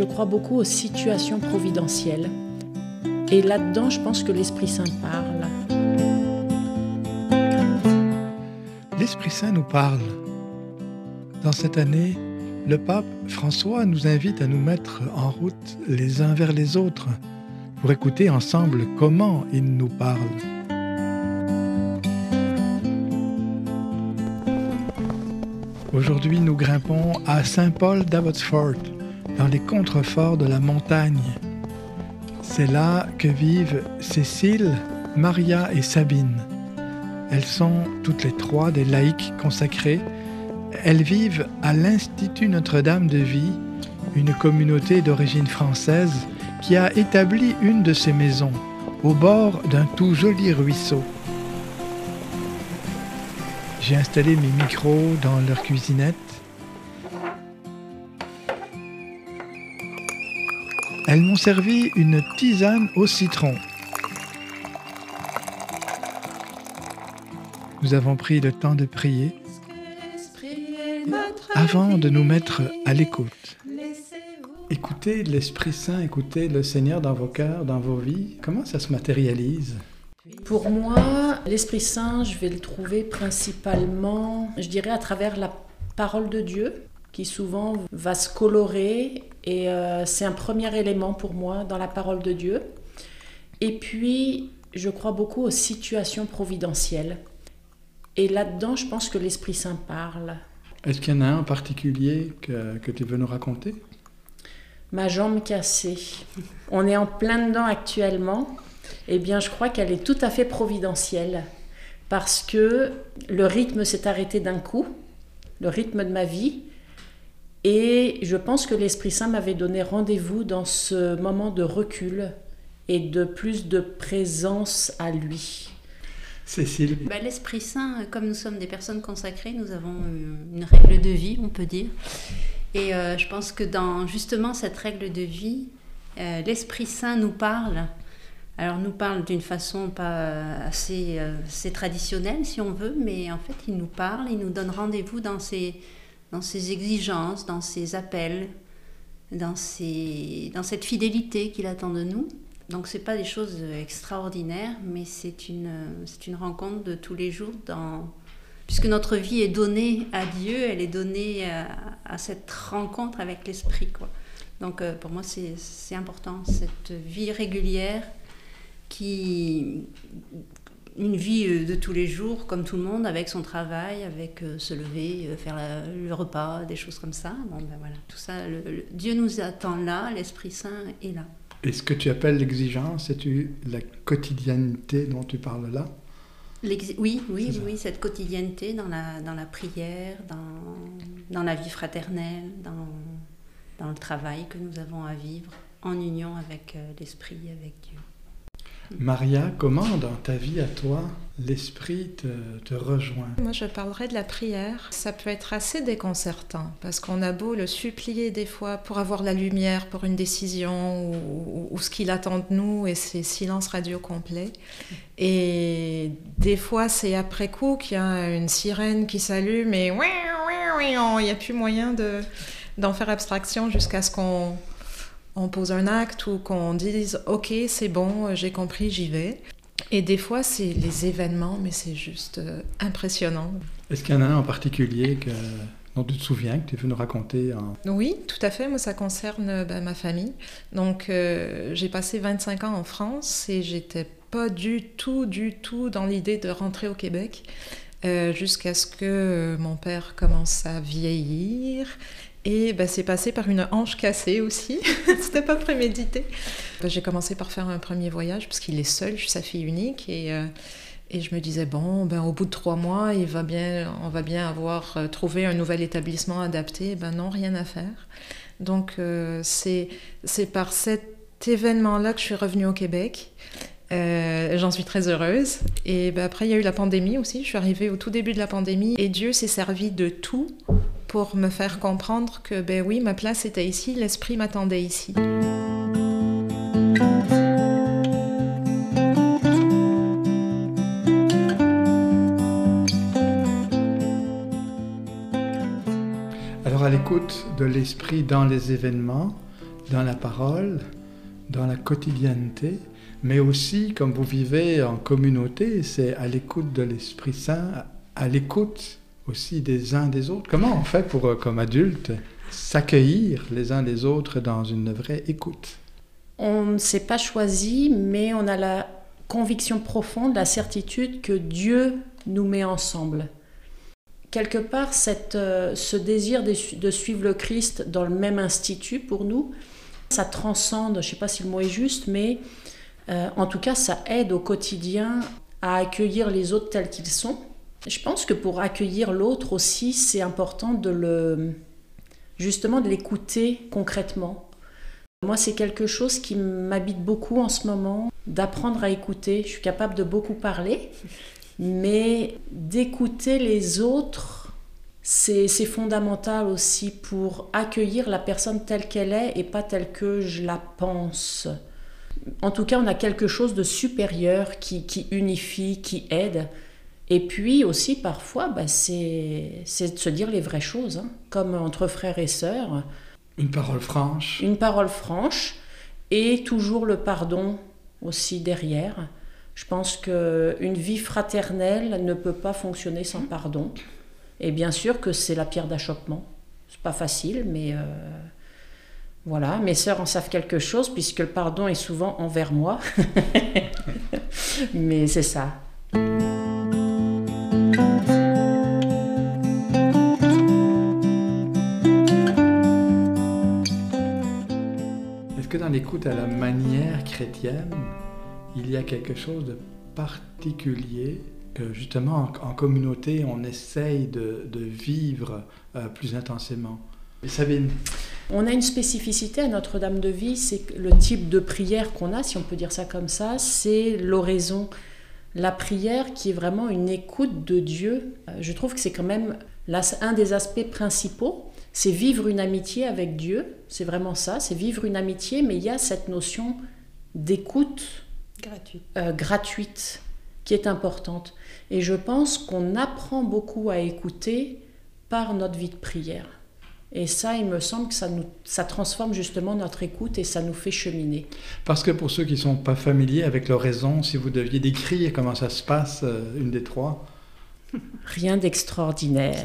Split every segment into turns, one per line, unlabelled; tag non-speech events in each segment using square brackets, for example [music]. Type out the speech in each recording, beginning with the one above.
je crois beaucoup aux situations providentielles. Et là-dedans, je pense que l'Esprit Saint parle.
L'Esprit Saint nous parle. Dans cette année, le pape François nous invite à nous mettre en route les uns vers les autres pour écouter ensemble comment il nous parle. Aujourd'hui, nous grimpons à Saint-Paul d'Abbotsford, dans les contreforts de la montagne. C'est là que vivent Cécile, Maria et Sabine. Elles sont toutes les trois des laïcs consacrés. Elles vivent à l'Institut Notre-Dame de Vie, une communauté d'origine française qui a établi une de ses maisons au bord d'un tout joli ruisseau. J'ai installé mes micros dans leur cuisinette. Elles m'ont servi une tisane au citron. Nous avons pris le temps de prier avant de nous mettre à l'écoute. Écoutez l'Esprit Saint, écoutez le Seigneur dans vos cœurs, dans vos vies. Comment ça se matérialise?
Pour moi, l'Esprit Saint, je vais le trouver principalement, je dirais, à travers la parole de Dieu, qui souvent va se colorer. Et euh, c'est un premier élément pour moi dans la parole de Dieu. Et puis, je crois beaucoup aux situations providentielles. Et là-dedans, je pense que l'Esprit Saint parle.
Est-ce qu'il y en a un en particulier que, que tu veux nous raconter?
Ma jambe cassée. On est en plein dedans actuellement. Eh bien, je crois qu'elle est tout à fait providentielle. Parce que le rythme s'est arrêté d'un coup, le rythme de ma vie. Et je pense que l'Esprit Saint m'avait donné rendez-vous dans ce moment de recul et de plus de présence à lui.
Cécile
bah, L'Esprit Saint, comme nous sommes des personnes consacrées, nous avons une règle de vie, on peut dire. Et euh, je pense que dans justement cette règle de vie, euh, l'Esprit Saint nous parle. Alors nous parle d'une façon pas assez, euh, assez, traditionnelle si on veut, mais en fait il nous parle, il nous donne rendez-vous dans ses, dans ses exigences, dans ses appels, dans, ses, dans cette fidélité qu'il attend de nous. Donc c'est pas des choses extraordinaires, mais c'est une, une rencontre de tous les jours puisque notre vie est donnée à Dieu, elle est donnée à, cette rencontre avec l'Esprit. Donc euh, pour moi c'est important, cette vie régulière qui une vie euh, de tous les jours, comme tout le monde, avec son travail, avec euh, se lever, faire le repas, des choses comme ça. Bon, ben voilà, tout ça, Dieu nous attend là, l'Esprit Saint est là.
Et ce que tu appelles l'exigence, c'est la quotidienneté dont tu parles là?
Oui, oui, oui, cette quotidienneté dans la, dans la prière, dans, dans la vie fraternelle, dans, dans le travail que nous avons à vivre en union avec euh, l'Esprit, avec Dieu.
Maria, comment dans ta vie à toi, l'esprit te, rejoint?
Moi, je parlerai de la prière. Ça peut être assez déconcertant parce qu'on a beau le supplier des fois pour avoir la lumière pour une décision ou, ce qu'il attend de nous et c'est silence radio complet. Et des fois, c'est après coup qu'il y a une sirène qui s'allume et il n'y a plus moyen d'en faire abstraction jusqu'à ce qu'on on pose un acte ou qu'on dise ok c'est bon j'ai compris j'y vais. Et des fois c'est les événements mais c'est juste euh, impressionnant.
Est-ce qu'il y en a un en particulier que, dont tu te souviens que tu veux nous raconter
oui tout à fait. Moi ça concerne ben, ma famille. Donc euh, j'ai passé 25 ans en France et j'étais pas du tout du tout dans l'idée de rentrer au Québec euh, jusqu'à ce que mon père commence à vieillir et bah, c'est passé par une hanche cassée aussi. [laughs] C'était pas prémédité. Bah, j'ai commencé par faire un premier voyage parce qu'il est seul, je suis sa fille unique. Et, euh, et je me disais, bon, ben, au bout de trois mois, il va bien, on va bien avoir euh, trouvé un nouvel établissement adapté. Ben non, rien à faire. Donc euh, c'est par cet événement-là que je suis revenue au Québec. J'en suis très heureuse. Et ben, après, il y a eu la pandémie aussi. Je suis arrivée au tout début de la pandémie et Dieu s'est servi de tout pour me faire comprendre que, ben oui, ma place était ici, l'esprit m'attendait ici.
Alors à l'écoute de l'esprit dans les événements, dans la parole, dans la quotidienneté, mais aussi, comme vous vivez en communauté, c'est à l'écoute de l'Esprit Saint, à l'écoute aussi des uns des autres. Comment on fait pour, euh, comme adulte, s'accueillir les uns les autres dans une vraie écoute?
On ne s'est pas choisi, mais on a la conviction profonde, la certitude que Dieu nous met ensemble. Quelque part, cette, euh, ce désir de, suivre le Christ dans le même institut pour nous, ça transcende, je ne sais pas si le mot est juste, mais euh, en tout cas, ça aide au quotidien à accueillir les autres tels qu'ils sont. Je pense que pour accueillir l'autre aussi, c'est important de le, justement de l'écouter concrètement. Moi, c'est quelque chose qui m'habite beaucoup en ce moment, d'apprendre à écouter. Je suis capable de beaucoup parler, mais d'écouter les autres, c'est fondamental aussi pour accueillir la personne telle qu'elle est et pas telle que je la pense. En tout cas, on a quelque chose de supérieur qui, unifie, qui aide. Et puis aussi, parfois, bah, c'est de se dire les vraies choses, hein, comme entre frères et sœurs.
Une parole franche.
Une parole franche, et toujours le pardon aussi derrière. Je pense qu'une vie fraternelle ne peut pas fonctionner sans pardon. Et bien sûr que c'est la pierre d'achoppement. C'est pas facile, mais euh, voilà, mes sœurs en savent quelque chose puisque le pardon est souvent envers moi. [laughs] Mais c'est ça.
Que dans l'écoute à la manière chrétienne, il y a quelque chose de particulier que justement en, communauté on essaye de, vivre euh, plus intensément Sabine?
On a une spécificité à Notre-Dame de Vie, c'est le type de prière qu'on a, si on peut dire ça comme ça, c'est l'oraison. La prière qui est vraiment une écoute de Dieu. Euh, je trouve que c'est quand même un des aspects principaux, c'est vivre une amitié avec Dieu. C'est vraiment ça, c'est vivre une amitié, mais il y a cette notion d'écoute
gratuite.
Euh, gratuite qui est importante. Et je pense qu'on apprend beaucoup à écouter par notre vie de prière. Et ça, il me semble que ça, nous, ça transforme justement notre écoute et ça nous fait cheminer.
Parce que pour ceux qui ne sont pas familiers avec l'oraison, si vous deviez décrire comment ça se passe, euh, une des trois
Rien d'extraordinaire.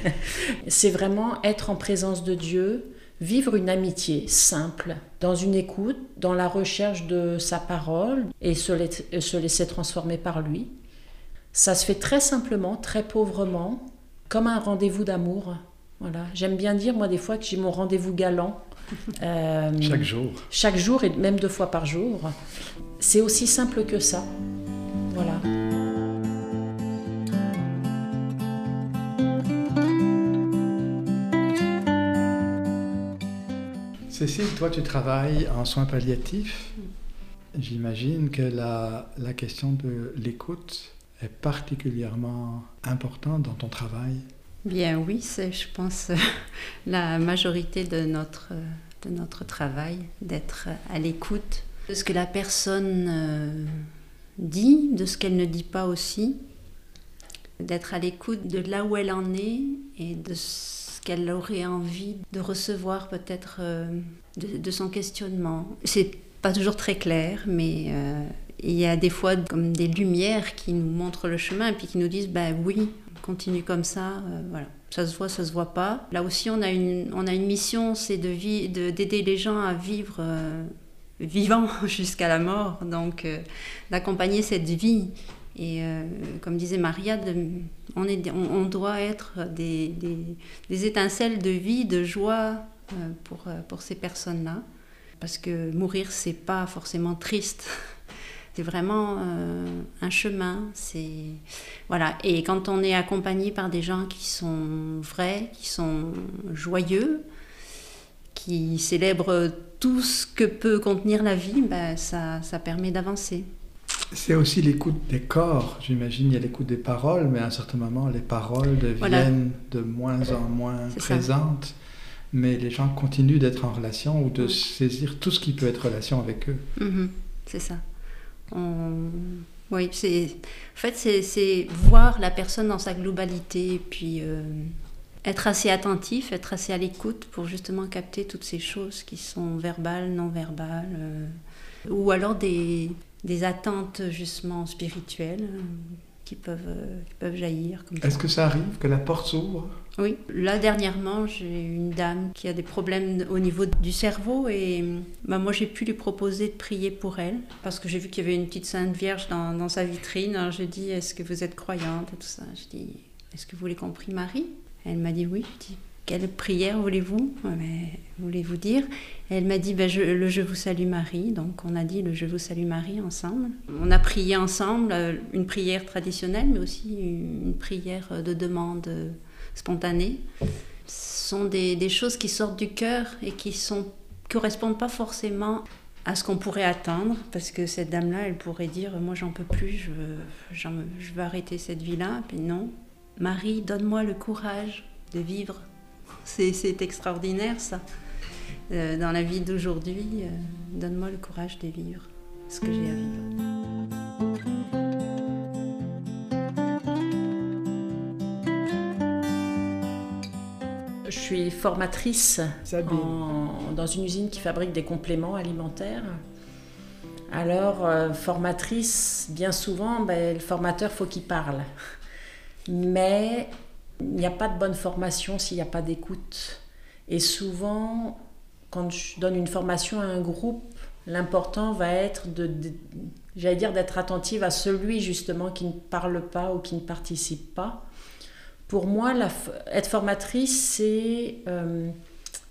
[laughs] C'est vraiment être en présence de Dieu, vivre une amitié simple, dans une écoute, dans la recherche de sa parole et se, se laisser transformer par lui. Ça se fait très simplement, très pauvrement, comme un rendez-vous d'amour voilà. J'aime bien dire, moi, des fois, que j'ai mon rendez-vous galant. [laughs]
Euh, chaque jour.
Chaque jour et même deux fois par jour. C'est aussi simple que ça. Voilà.
Cécile, toi, tu travailles en soins palliatifs. J'imagine que la, la question de l'écoute est particulièrement importante dans ton travail.
Bien oui, c'est je pense [laughs] la majorité de notre, de notre travail, d'être à l'écoute de ce que la personne euh, dit, de ce qu'elle ne dit pas aussi, d'être à l'écoute de là où elle en est et de ce qu'elle aurait envie de recevoir peut-être euh, de, son questionnement. C'est pas toujours très clair, mais euh, il y a des fois comme des lumières qui nous montrent le chemin et puis qui nous disent ben oui, continue comme ça, euh, voilà. Ça se voit, ça se voit pas. Là aussi, on a une, on a une mission, c'est de d'aider les gens à vivre vivant [laughs] jusqu'à la mort, donc d'accompagner cette vie. Et comme disait Maria, on, doit être des, étincelles de vie, de joie pour, pour ces personnes-là. Parce que mourir, c'est pas forcément triste. [laughs] C'est vraiment euh, un chemin. Voilà. Et quand on est accompagné par des gens qui sont vrais, qui sont joyeux, qui célèbrent tout ce que peut contenir la vie, ben, ça permet d'avancer.
C'est aussi l'écoute des corps, j'imagine. Il y a l'écoute des paroles, mais à un certain moment, les paroles deviennent de moins en moins présentes. Mais les gens continuent d'être en relation ou de saisir tout ce qui peut être relation avec eux.
Mm-hmm. c'est ça. Oui, c'est en fait c'est voir la personne dans sa globalité, puis euh, être assez attentif, être assez à l'écoute pour justement capter toutes ces choses qui sont verbales, non verbales, euh, ou alors des, des, attentes justement spirituelles euh, qui peuvent, euh, qui peuvent jaillir.
Est-ce que ça arrive que la porte s'ouvre?
Oui, là dernièrement j'ai une dame qui a des problèmes au niveau du cerveau et bah, moi j'ai pu lui proposer de prier pour elle parce que j'ai vu qu'il y avait une petite Sainte Vierge dans, dans sa vitrine. Alors je dis est-ce que vous êtes croyante? et tout ça. Je dis est-ce que vous voulez qu'on prie Marie? Elle m'a dit oui. Je dis quelle prière voulez-vous Voulez-vous dire Elle m'a dit ben, le Je vous salue Marie. Donc on a dit le Je vous salue Marie ensemble. On a prié ensemble euh, une prière traditionnelle, mais aussi une prière de demande spontanée. Ce sont des, choses qui sortent du cœur et qui ne correspondent pas forcément à ce qu'on pourrait attendre, parce que cette dame-là, elle pourrait dire, moi j'en peux plus, je je veux arrêter cette vie-là. Puis non, Marie, donne-moi le courage de vivre. C'est extraordinaire ça. Euh, dans la vie d'aujourd'hui, euh, donne-moi le courage de vivre ce que j'ai à vivre.
Je suis formatrice dans une usine qui fabrique des compléments alimentaires. Alors, euh, formatrice, bien souvent, ben, le formateur, faut qu'il parle. Mais il n'y a pas de bonne formation s'il n'y a pas d'écoute. Et souvent, quand je donne une formation à un groupe, l'important va être de, j'allais dire d'être attentive à celui justement qui ne parle pas ou qui ne participe pas. Pour moi, être formatrice, c'est euh,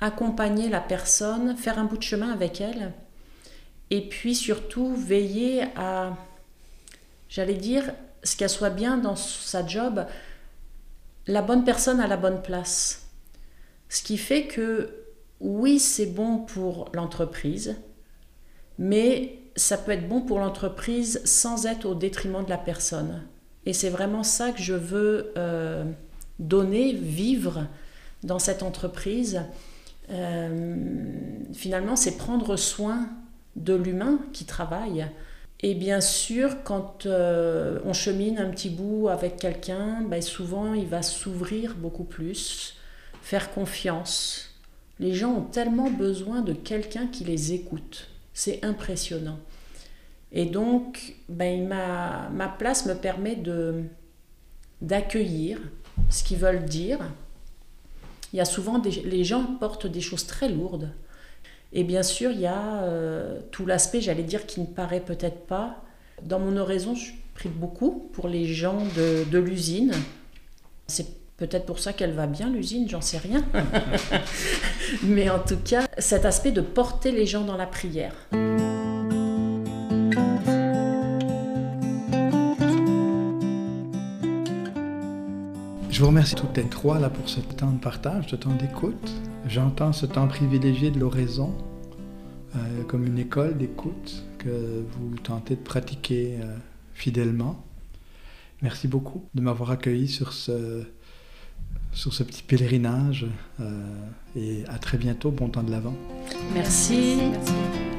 accompagner la personne, faire un bout de chemin avec elle, et puis surtout veiller à, j'allais dire, ce qu'elle soit bien dans sa job, la bonne personne à la bonne place. Ce qui fait que oui, c'est bon pour l'entreprise, mais ça peut être bon pour l'entreprise sans être au détriment de la personne. Et c'est vraiment ça que je veux euh, donner, vivre dans cette entreprise. Euh, finalement, c'est prendre soin de l'humain qui travaille et bien sûr, quand euh, on chemine un petit bout avec quelqu'un, ben souvent il va s'ouvrir beaucoup plus, faire confiance. Les gens ont tellement besoin de quelqu'un qui les écoute. C'est impressionnant. Et donc, ben, ma, place me permet d'accueillir ce qu'ils veulent dire. Il y a souvent les gens portent des choses très lourdes. Et bien sûr, il y a euh, tout l'aspect, j'allais dire, qui ne paraît peut-être pas. Dans mon oraison, je prie beaucoup pour les gens de, de l'usine. C'est peut-être pour ça qu'elle va bien, l'usine, j'en sais rien. [laughs] Mais en tout cas, cet aspect de porter les gens dans la prière.
Je vous remercie toutes les trois là pour ce temps de partage, ce temps d'écoute. J'entends ce temps privilégié de l'oraison euh, comme une école d'écoute que vous tentez de pratiquer euh, fidèlement. Merci beaucoup de m'avoir accueilli sur ce, sur ce petit pèlerinage euh, et à très bientôt, bon temps de l'Avent.
Merci. Merci.